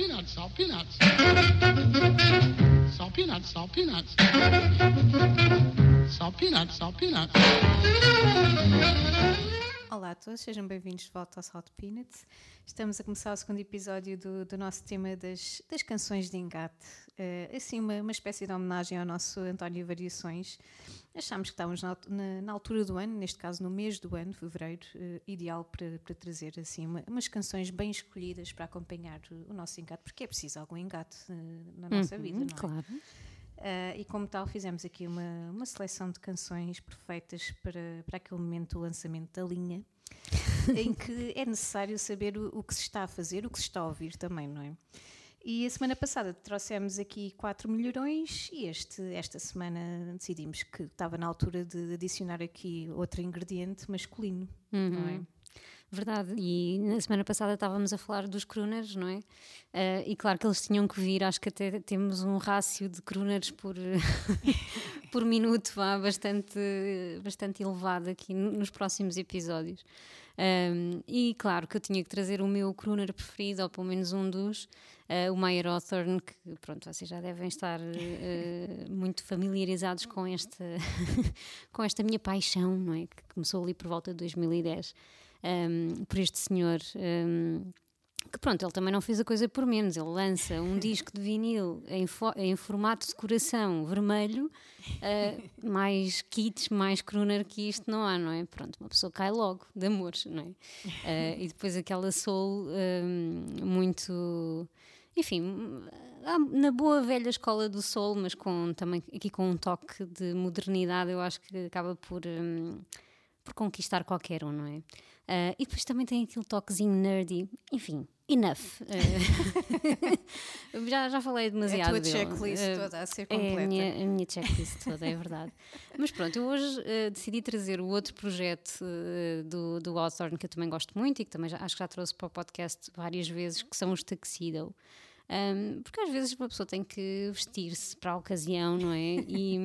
peanuts, salt peanuts. Salt peanuts, salt peanuts. Salt peanuts, salt peanuts. Olá a todos, sejam bem-vindos de volta ao Salt Peanuts. Estamos a começar o segundo episódio do, do nosso tema das, das canções de engate. Uh, assim, uma, uma espécie de homenagem ao nosso António Variações. Achámos que estávamos na, na, na, altura do ano, neste caso no mês do ano, fevereiro, uh, ideal para, para trazer assim uma, umas canções bem escolhidas para acompanhar o, o nosso engate, porque é preciso algum engate uh, na nossa Uhum, vida, não é? Claro. Uh, e como tal, fizemos aqui uma, uma seleção de canções perfeitas para, para aquele momento do lançamento da linha, em que é necessário saber o, o que se está a fazer, o que se está a ouvir também, não é? E a semana passada trouxemos aqui quatro melhorões e este, esta semana decidimos que estava na altura de adicionar aqui outro ingrediente masculino, não é? Verdade, e na semana passada estávamos a falar dos crooners, não é? Eh, e claro que eles tinham que vir, acho que até temos um rácio de crooners por, por minuto vá, bastante, bastante elevado aqui no- nos próximos episódios. Um, e claro que eu tinha que trazer o meu crooner preferido, ou pelo menos um dos, eh, o Meyer Hawthorne, que pronto, vocês já devem estar eh, muito familiarizados com esta, com esta minha paixão, não é? Que começou ali por volta de 2010 um, por este senhor. um, que pronto, ele também não fez a coisa por menos. Ele lança um disco de vinil em, fo- em formato de coração vermelho, uh, mais kits, mais crooner que isto não há, não é? Pronto, uma pessoa cai logo de amores, não é? Uh, e depois aquela soul um, muito. Enfim, na boa velha escola do soul, mas com, também aqui com um toque de modernidade, eu acho que acaba por. um, por conquistar qualquer um, não é? Ah, e depois também tem aquele toquezinho nerdy, enfim, enough. Ah, já, já falei A demasiado. tua dele. checklist Ah, toda a ser é completa. a minha, a minha checklist toda, é verdade. Mas pronto, eu hoje eh, decidi trazer o outro projeto eh, do, do Hawthorne que eu também gosto muito e que também já- acho que já trouxe para o podcast várias vezes, que são os Tuxedo. Um, porque às vezes uma pessoa tem que vestir-se para a ocasião, não é? E,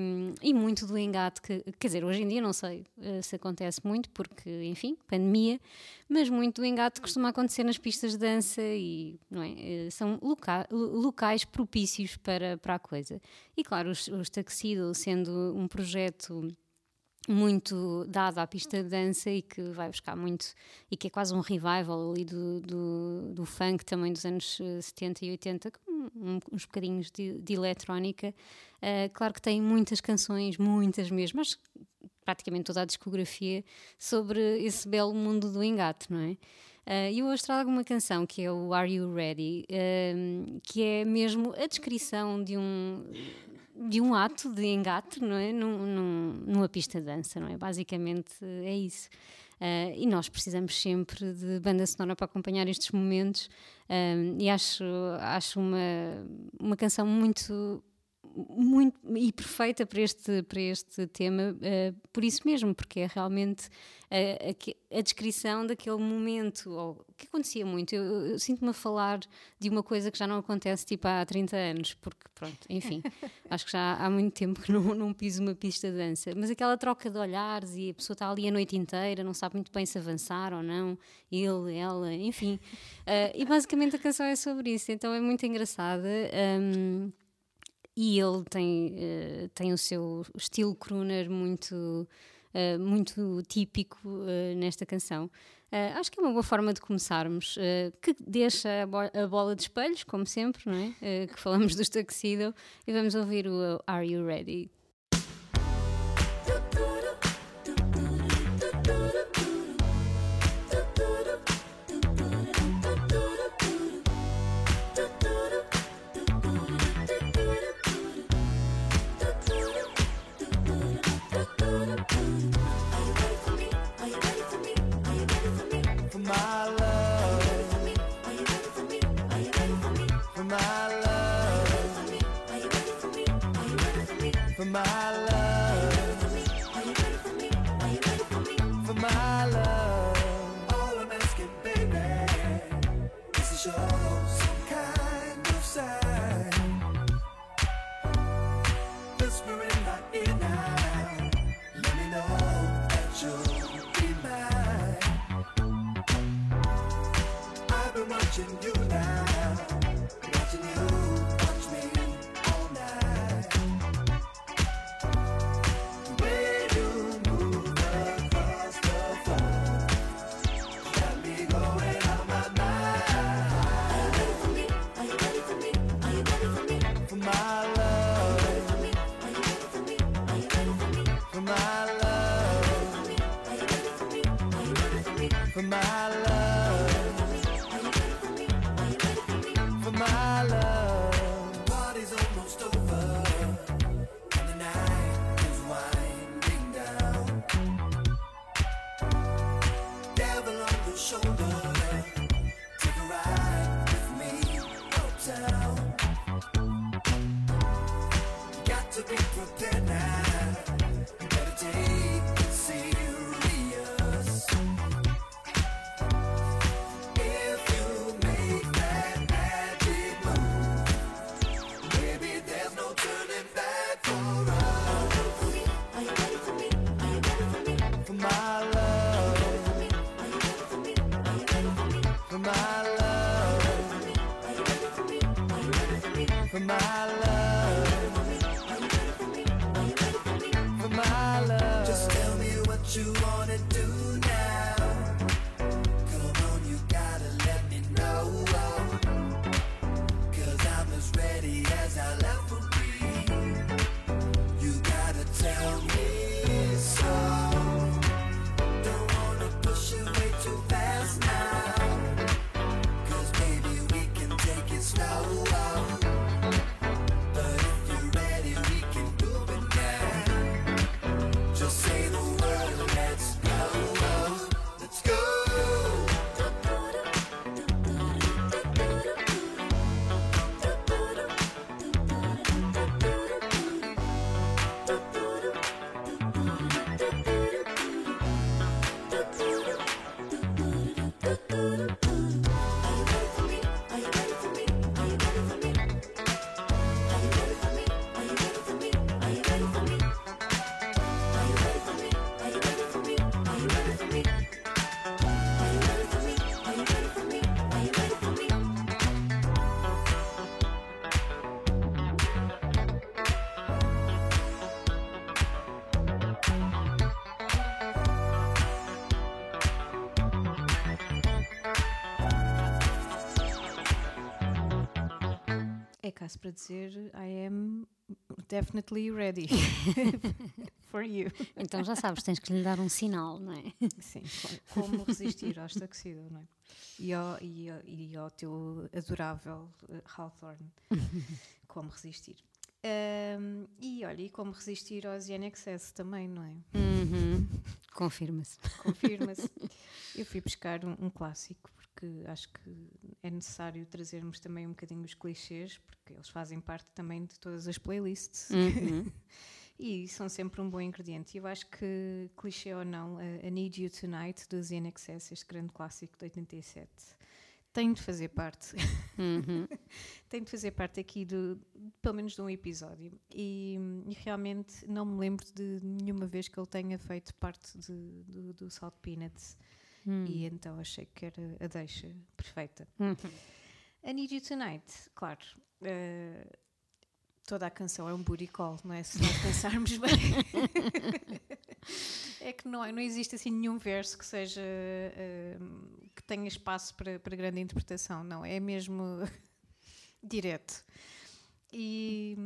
e muito do engate, que, quer dizer, hoje em dia não sei eh, se acontece muito, porque, enfim, pandemia, mas muito do engate costuma acontecer nas pistas de dança e não é? Eh, são loca- lo- locais propícios para, para a coisa. E claro, os, os sendo um projeto muito dado à pista de dança e que vai buscar muito e que é quase um revival ali do, do, do funk também dos anos eh, 70 e 80 com uns bocadinhos de, de eletrónica. Eh, claro que tem muitas canções muitas mesmo mas praticamente toda a discografia sobre esse belo mundo do engate não é? Eh, E eu hoje trago uma canção que é o Are You Ready? Ehm, que é mesmo a descrição de um de um ato de engate, não é? Num, num- numa pista de dança, não é? Basicamente é isso. Ah, e nós precisamos sempre de banda sonora para acompanhar estes momentos ah, e acho, acho uma, uma canção muito muito e perfeita para este, para este tema, eh, por isso mesmo, porque é realmente eh, aque- a, descrição daquele momento, ou que acontecia muito. Eu, eu- sinto-me a falar de uma coisa que já não acontece tipo há 30 anos, porque pronto, enfim, acho que já há muito tempo que não, não piso uma pista de dança, mas aquela troca de olhares e a pessoa está ali a noite inteira, não sabe muito bem se avançar ou não, ele, ela, enfim. Eh, e basicamente a canção é sobre isso, então é muito engraçada. hum, e ele tem, eh, tem o seu estilo crooner muito, eh, muito típico eh, nesta canção. Acho que é uma boa forma de começarmos, que deixa a, bo- a bola de espelhos, como sempre, não é? Que falamos dos Tuxedo, e vamos ouvir o Are You Ready? My Para dizer, I am definitely ready for you. Então já sabes, tens que lhe dar um sinal, não é? Sim, co- como resistir ao estaquecido, não é? E ao, e ao, e ao teu adorável eh, Hawthorne, como resistir. Ahm, e olha, e como resistir aos INXS também, não é? Uhum. Confirma-se. Confirma-se. Eu fui buscar um, um clássico porque acho que é necessário trazermos também um bocadinho os clichês, porque eles fazem parte também de todas as playlists. Uhum. E são sempre um bom ingrediente. E eu acho que, clichê ou não, a, Need You Tonight dos INXS, este grande clássico de 87, tem de fazer parte. Uhum. tem de fazer parte aqui do, pelo menos de um episódio. E, e realmente não me lembro de nenhuma vez que ele tenha feito parte de- do, do Salt Peanuts. E então achei que era a deixa perfeita. Uhum. A Need You Tonight, claro. eh, toda a canção é um booty call, não é? Se nós pensarmos bem. é que não, é- não existe assim nenhum verso que seja. eh, que tenha espaço para, para grande interpretação, não. É mesmo direto. E,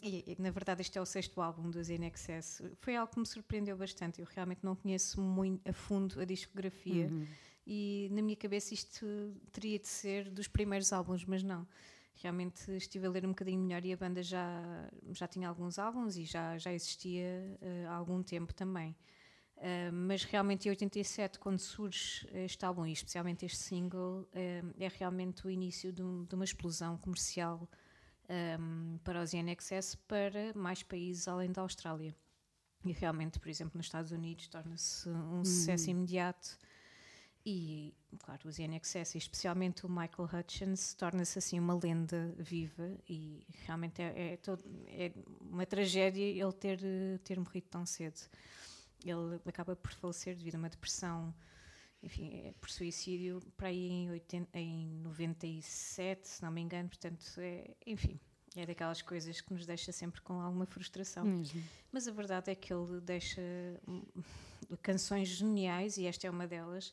e, na verdade este é o sexto álbum dos INXS. Foi algo que me surpreendeu bastante. Eu realmente não conheço muito a fundo a discografia e na minha cabeça isto teria de ser dos primeiros álbuns, mas não. Realmente estive a ler um bocadinho melhor e a banda já, já tinha alguns álbuns e já, já existia eh, há algum tempo também. Uh, mas realmente em 87, quando surge este álbum e especialmente este single, uh, é realmente o início de, um- de uma explosão comercial um, para os INXS para mais países além da Austrália. E realmente, por exemplo, nos Estados Unidos torna-se um sucesso imediato. E, claro, os INXS, e especialmente o Michael Hutchins, torna-se assim uma lenda viva e realmente é, é todo- é uma tragédia ele ter, ter morrido tão cedo. Ele acaba por falecer devido a uma depressão enfim, é por suicídio para aí em, 80, em 97, se não me engano, portanto, é, enfim, é daquelas coisas que nos deixa sempre com alguma frustração. Mesmo. Mas a verdade é que ele deixa hum, canções geniais e esta é uma delas.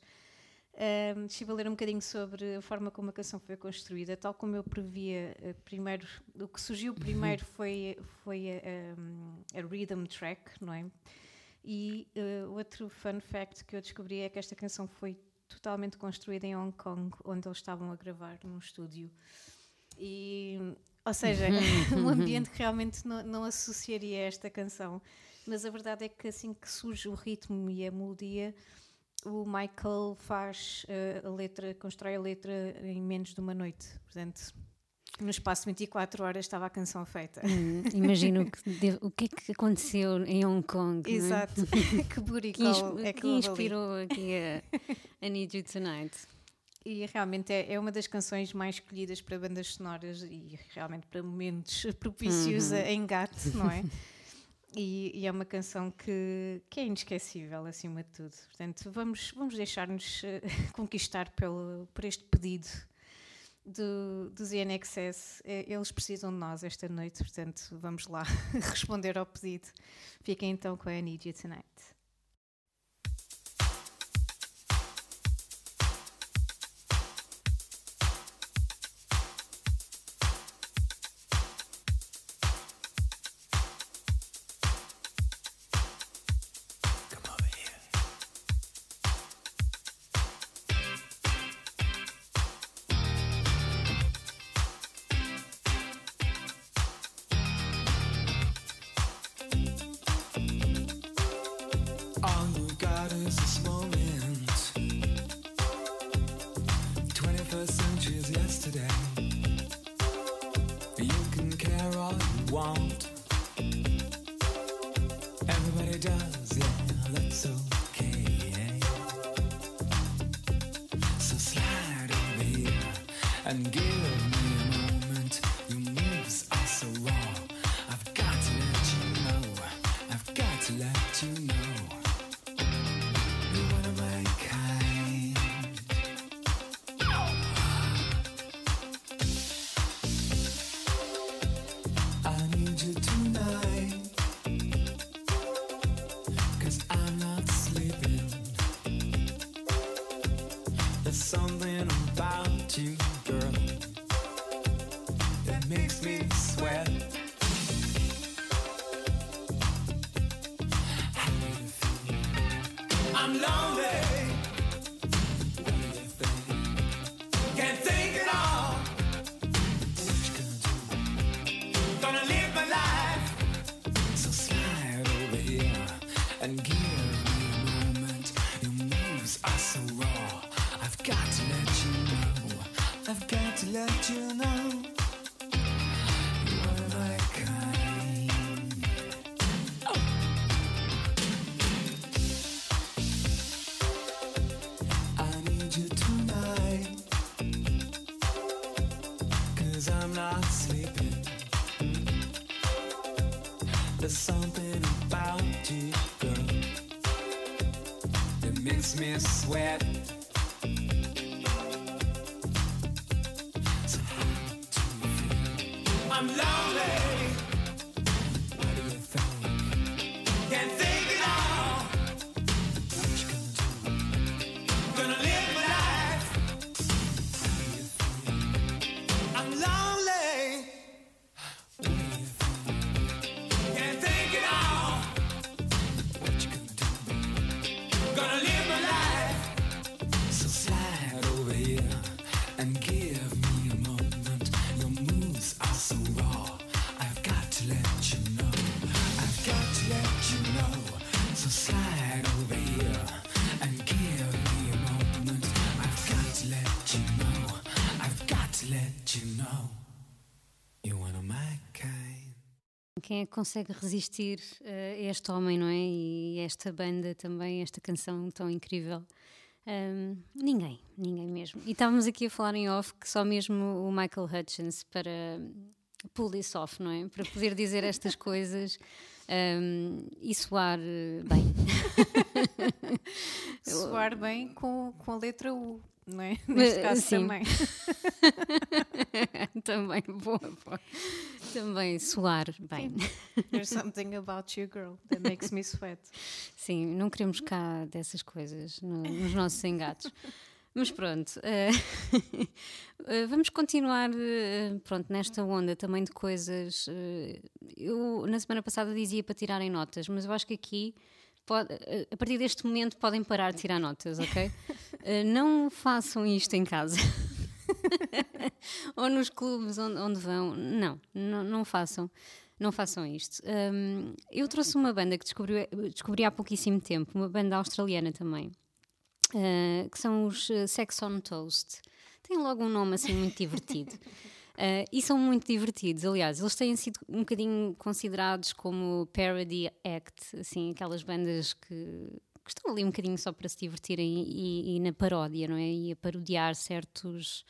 Um, estive a ler um bocadinho sobre a forma como a canção foi construída, tal como eu previa. eh, Primeiro, o que surgiu primeiro foi, foi a, um, a rhythm track, não é? E eh, outro fun fact que eu descobri é que esta canção foi totalmente construída em Hong Kong, onde eles estavam a gravar num estúdio. E, ou seja, um ambiente que realmente não, não associaria a esta canção. Mas a verdade é que assim que surge o ritmo e a melodia, o Michael faz eh, a letra, constrói a letra em menos de uma noite. Portanto, no espaço de 24 horas estava a canção feita. Hum, imagino que deve- o que é que aconteceu em Hong Kong. é? Exato. que booty Que, ins- call é que que houve ali. inspirou aqui a, a Need You Tonight. E realmente é, é uma das canções mais escolhidas para bandas sonoras e realmente para momentos propícios a engate, não é? E, e é uma canção que, que é inesquecível, acima de tudo. Portanto, vamos, vamos deixar-nos eh, conquistar pelo, por este pedido do, dos INXS. Eh, Eles precisam de nós esta noite, portanto, vamos lá responder ao pedido. Fiquem então com a Need You Tonight. Want. Me é consegue resistir eh, a este homem, não é? E esta banda também, esta canção tão incrível? Ahm, ninguém, ninguém mesmo. E estávamos aqui a falar em off que só mesmo o Michael Hutchins para pull this off, não é? Para poder dizer estas coisas ahm, e soar eh, bem. soar bem com, com a letra U, não é? Mas, Neste caso sim. também. Também, boa, boa. Também soar bem. There's something about you, girl, that makes me sweat. Sim, não queremos cá dessas coisas no- nos nossos engates. Mas pronto, eh, eh, vamos continuar eh, pronto, nesta onda também de coisas. eh, eu na semana passada dizia para tirarem notas, mas eu acho que aqui, pode- eh, a partir deste momento, podem parar de tirar notas, ok? Eh, não façam isto em casa. Ou nos clubes onde, onde vão. Não, não, não façam. Não façam isto. Hum, eu trouxe uma banda que descobri, descobri há pouquíssimo tempo, uma banda australiana também, uh, que são os Sex on Toast. Tem logo um nome assim muito divertido. Uh, e são muito divertidos, aliás, eles têm sido um bocadinho considerados como parody act, assim, aquelas bandas que, que estão ali um bocadinho só para se divertirem e, e na paródia, não é? E a parodiar certos,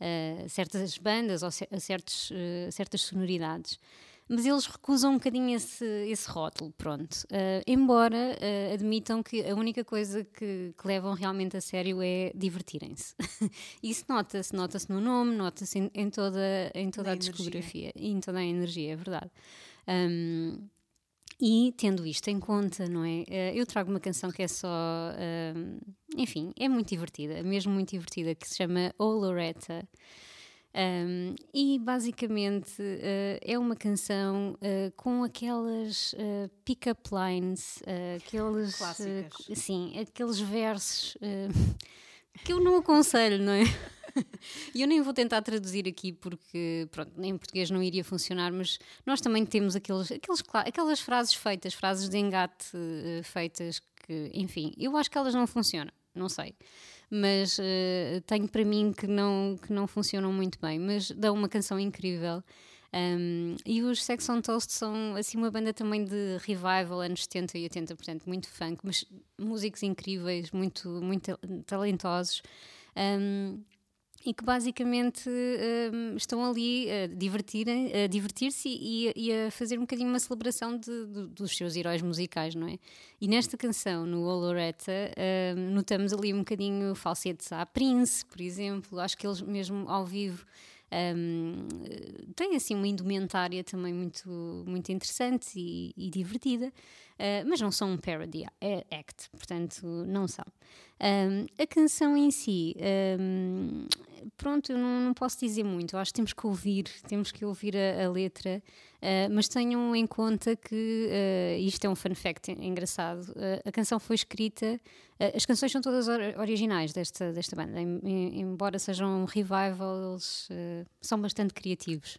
uh, certas bandas ou cer- certos, uh, certas sonoridades. Mas eles recusam um bocadinho esse, esse rótulo, pronto. Uh, embora uh, admitam que a única coisa que, que levam realmente a sério é divertirem-se. Isso nota-se, nota-se no nome, nota-se em, em toda, em toda Na a energia. discografia e em toda a energia, é verdade. Um, e tendo isto em conta, não é? Eh, Eu trago uma canção que é só. um, enfim, é muito divertida, mesmo muito divertida, que se chama O Loretta. Um, e basicamente eh, é uma canção eh, com aquelas eh, pick-up lines, aqueles. Clássicas. sim, aqueles versos que eu não aconselho, não é? E eu nem vou tentar traduzir aqui porque, pronto, em português não iria funcionar, mas nós também temos aqueles, aqueles, aquelas frases feitas, frases de engate feitas que, enfim, eu acho que elas não funcionam, não sei. Mas eh, tenho para mim que não, que não funcionam muito bem, mas dão uma canção incrível. Um, e os Sex on Toast são assim uma banda também de revival, anos 70 e 80, portanto, muito funk, mas músicos incríveis, muito, muito talentosos. Um, e que basicamente hum, estão ali a, divertirem, a divertir-se e, e a fazer um bocadinho uma celebração de- de- dos seus heróis musicais, não é? E nesta canção, no Oloretta, hum, notamos ali um bocadinho falsetes à Prince, por exemplo. Acho que eles mesmo ao vivo hum, têm assim uma indumentária também muito, muito interessante e, e divertida. Uh, mas não são um parody a- act, portanto, não são. Um, a canção em si, um, pronto, eu não, não posso dizer muito. Eu acho que temos que ouvir, temos que ouvir a, a letra, uh, mas tenham em conta que uh, isto é um fun fact engraçado. Uh, a canção foi escrita, as canções são todas or- originais desta, desta banda, em- em- embora sejam revival, eles uh, são bastante criativos,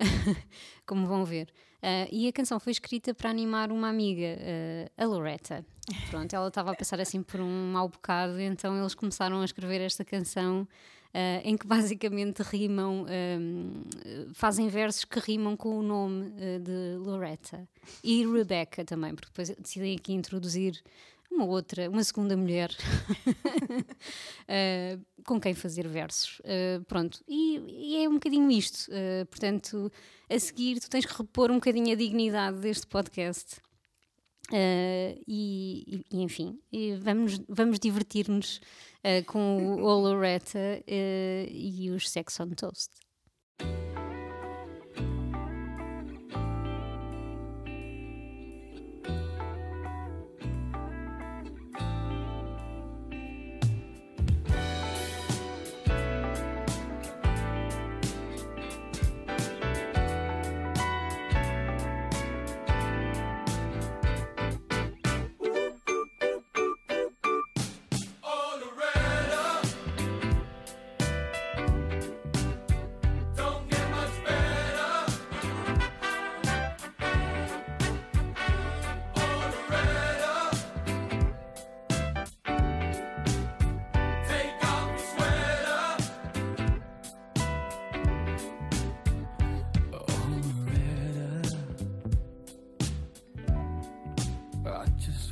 como vão ver. Uh, e a canção foi escrita para animar uma amiga, uh, a Loretta. Pronto, ela estava a passar assim por um mau bocado, então eles começaram a escrever esta canção uh, em que basicamente rimam, fazem versos que rimam com o nome de Loretta e Rebecca também, porque depois decidem aqui introduzir uma outra, uma segunda mulher uh, com quem fazer versos. Uh, pronto, e, e é um bocadinho isto. Uh, portanto, a seguir, tu tens que repor um bocadinho a dignidade deste podcast. E, e- enfim, e vamos, vamos divertir-nos com o Oloretta e os Sex on Toast.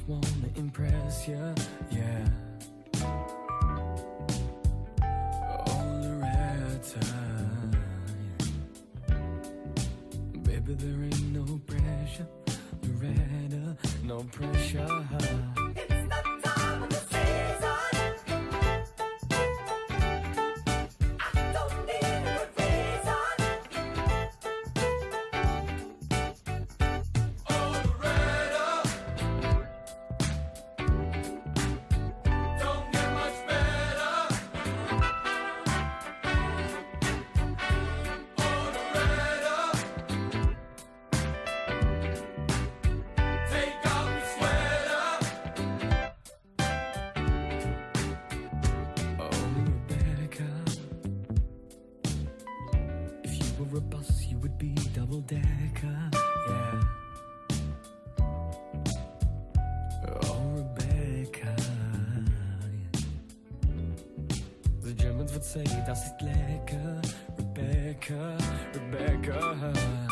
Wanna impress you, yeah. Bus, you would be double decker. Yeah. Oh, Rebecca. The Germans would say, das ist lecker. Rebecca, Rebecca.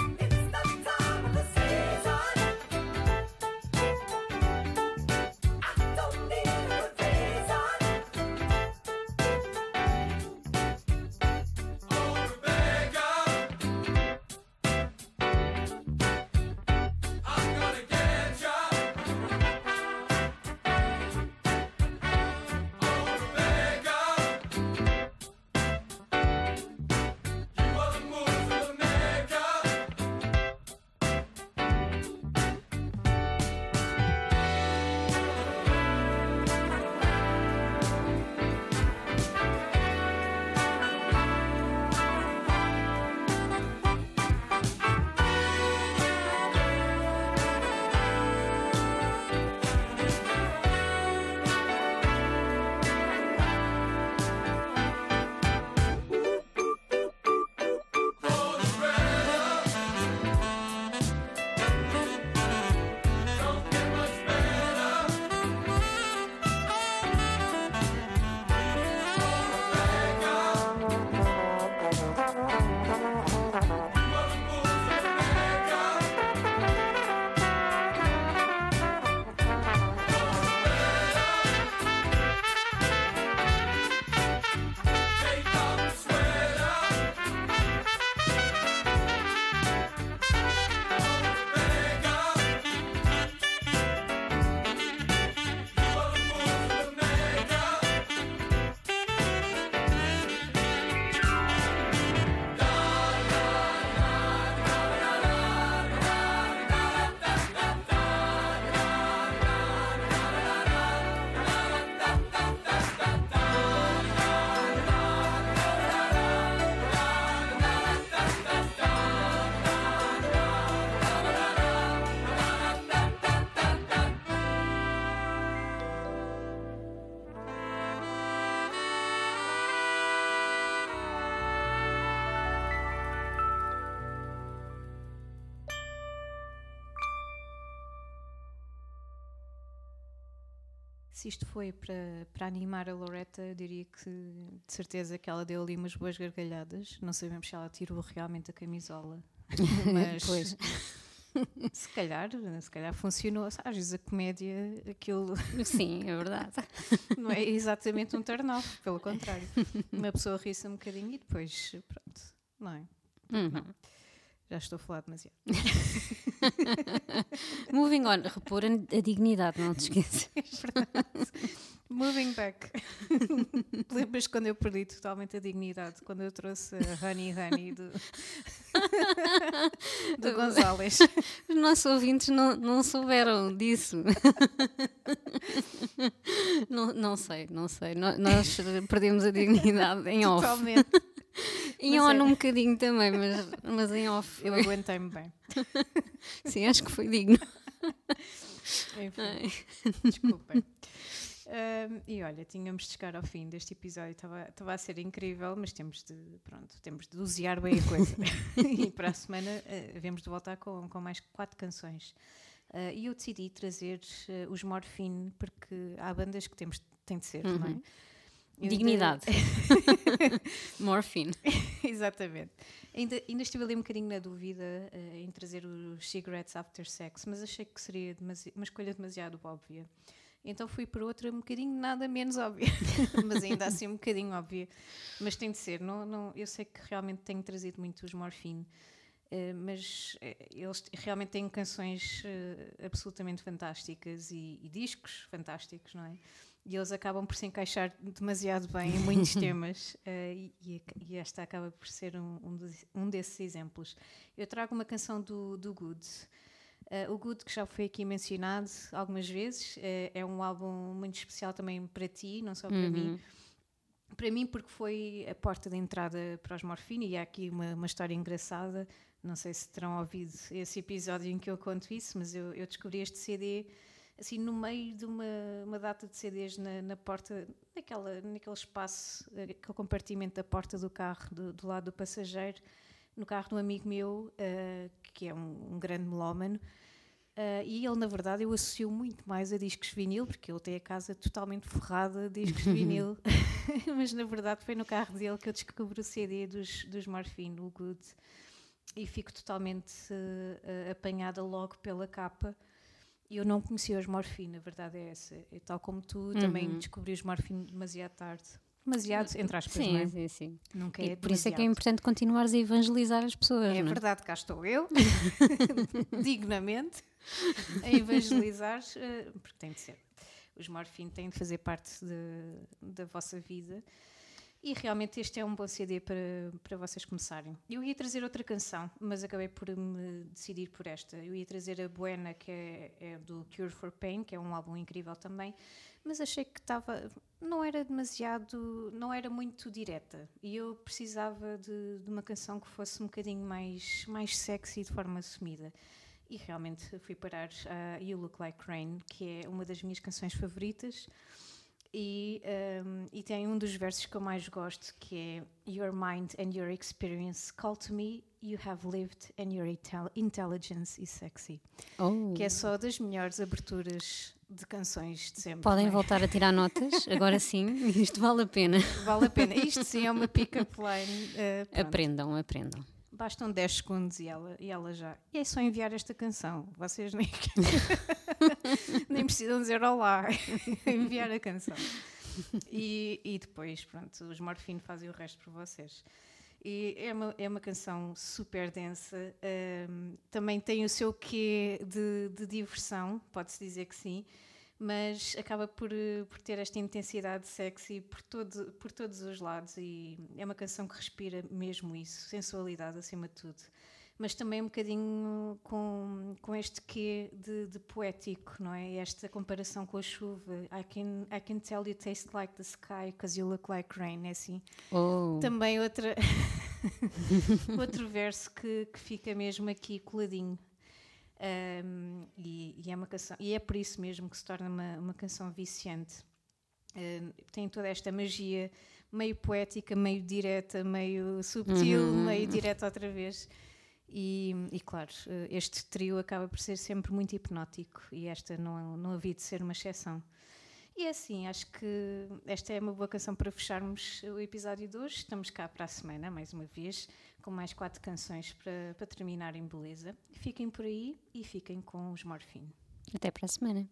Se isto foi para, para animar a Loretta, eu diria que de certeza que ela deu ali umas boas gargalhadas. Não sabemos se ela tirou realmente a camisola. Mas Pois. se calhar, se calhar funcionou. Às vezes a comédia, aquilo Sim, é verdade. não é exatamente um turn off, pelo contrário. Uma pessoa ri-se um bocadinho e depois, pronto, não é? Uhum. Já estou a falar demasiado. Moving on, repor a dignidade, não te esqueças. Moving back. Lembras quando eu perdi totalmente a dignidade? Quando eu trouxe a Honey Honey do, do Gonzales. Os nossos ouvintes não, não souberam disso. Não, não sei, não sei. Nós perdemos a dignidade em off. Totalmente. Em on é- um bocadinho também, mas, mas em off. Eu aguentei-me bem. Sim, acho que foi digno. Enfim, desculpem. E olha, tínhamos de chegar ao fim deste episódio, estava a ser incrível, mas temos de, pronto, temos de dosear bem a coisa. e para a semana uh, vemos de voltar com, com mais quatro canções. Ah, e eu decidi trazer eh, os Morphine, porque há bandas que temos, tem de ser, não é? Dignidade. Morphine. Exatamente. Ainda, ainda estive ali um bocadinho na dúvida eh, em trazer os Cigarettes After Sex, mas achei que seria uma escolha demasiado óbvia. Então fui por outra um bocadinho nada menos óbvia, mas ainda assim um bocadinho óbvia. Mas tem de ser, não, não, eu sei que realmente tenho trazido muito os Morphine, eh, mas eh, eles realmente têm canções eh, absolutamente fantásticas e, e discos fantásticos, não é? E eles acabam por se encaixar demasiado bem em muitos temas, eh, e, e esta acaba por ser um, um, dos- um desses exemplos. Eu trago uma canção do, do Good. Eh, o Good, que já foi aqui mencionado algumas vezes, eh, é um álbum muito especial também para ti, não só para mim. Para mim, porque foi a porta de entrada para os Morfine, e há aqui uma, uma história engraçada. Não sei se terão ouvido esse episódio em que eu conto isso, mas eu, eu descobri este CD assim no meio de uma, uma data de CDs na, na porta, naquela, naquele espaço, eh, aquele compartimento da porta do carro, do, do lado do passageiro. no carro de um amigo meu, eh, que é um, um grande melómano, eh, e ele, na verdade, eu associo muito mais a discos vinil, porque ele tem a casa totalmente forrada de discos vinil. Mas, na verdade, foi no carro dele que eu descobri o CD dos, dos Morphine, o Good, e fico totalmente eh, apanhada logo pela capa. E Eu não conhecia os Morphine, a verdade é essa. E tal como tu, também descobri os Morphine demasiado tarde. Demasiado, entre aspas, não Sim, é? sim, sim. Nunca E é por isso é que é demasiado. importante continuares a evangelizar as pessoas. É não verdade, cá estou eu, dignamente, a evangelizar, eh, porque tem de ser. Os Morfine têm de fazer parte de- da vossa vida. E realmente este é um bom CD para, para vocês começarem. Eu ia trazer outra canção, mas acabei por me decidir por esta. Eu ia trazer a Buena, que é, é do Cure for Pain, que é um álbum incrível também, mas achei que estava. não era demasiado. não era muito direta. E eu precisava de, de uma canção que fosse um bocadinho mais, mais sexy de forma assumida. E realmente fui parar a You Look Like Rain, que é uma das minhas canções favoritas. E, um, e tem um dos versos que eu mais gosto, que é Your mind and your experience call to me, you have lived and your intel- intelligence is sexy. Oh. Que é só das melhores aberturas de canções de sempre. Podem não é? voltar a tirar notas, agora sim, isto vale a pena. Vale a pena. Isto sim é uma pick-up line. uh. Aprendam, aprendam. Bastam 10 segundos e ela, e ela já. E é só enviar esta canção. Vocês nem, nem precisam dizer olá. enviar a canção. E, e depois, pronto, os Morfine fazem o resto por vocês. E é uma, é uma canção super densa. hum, também tem o seu quê de, de diversão, pode-se dizer que sim. Mas acaba por, eh, por ter esta intensidade sexy por, todo, por todos os lados. E é uma canção que respira mesmo isso, sensualidade acima de tudo mas também um bocadinho com, com este quê de, de poético, não é? Esta comparação com a chuva. I can, I can tell you taste like the sky because you look like rain, é assim. Oh. Também outra, outro verso que, que fica mesmo aqui coladinho. Um, e, e é uma canção, e é por isso mesmo que se torna uma, uma canção viciante. Tem toda esta magia meio poética, meio direta, meio subtil, meio direta outra vez. E, e, claro, este trio acaba por ser sempre muito hipnótico e esta não, não havia de ser uma exceção. E é assim, acho que esta é uma boa canção para fecharmos o episódio de hoje. Estamos cá para a semana, mais uma vez, com mais quatro canções para, para terminar em beleza. Fiquem por aí e fiquem com os Morfine. Até para a semana.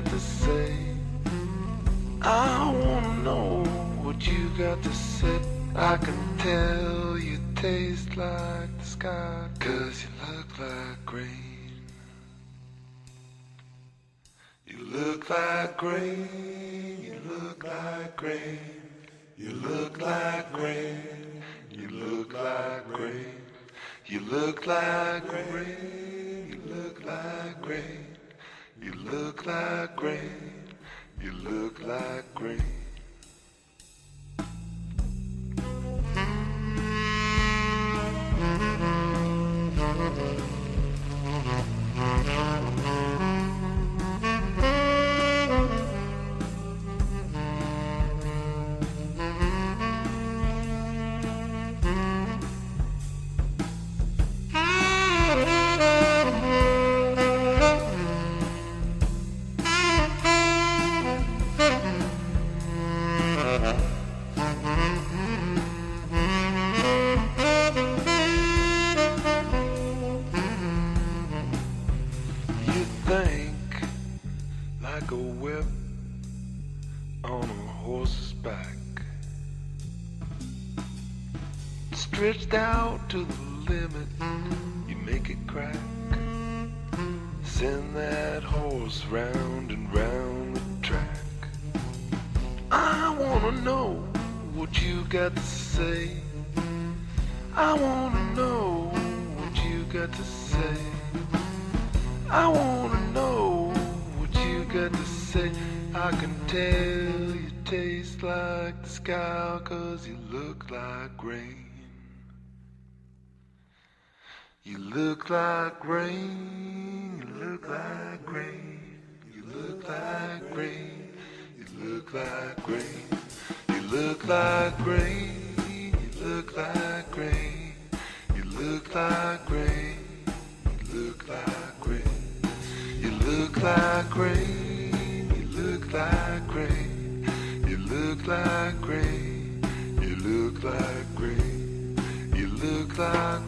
Got to say. I wanna know what you got to say. I can tell you taste like the sky, cause you look like rain. You look like rain, you look like rain, you look like rain, you look like rain, you look like rain, you look like rain, you look like rain. You look like rain. Out to the limit. You make it crack. Send that horse round and round the track. I wanna know what you got to say. I wanna know what you got to say. I wanna know what you got to say. I can tell you taste like the sky cause you look like rain. You look like rain, you look like rain, you look like rain, you look like rain, you look like rain, you look like rain, you look like rain, you look like rain, you look like rain, you look like rain, you look like rain, you look like rain, you look like.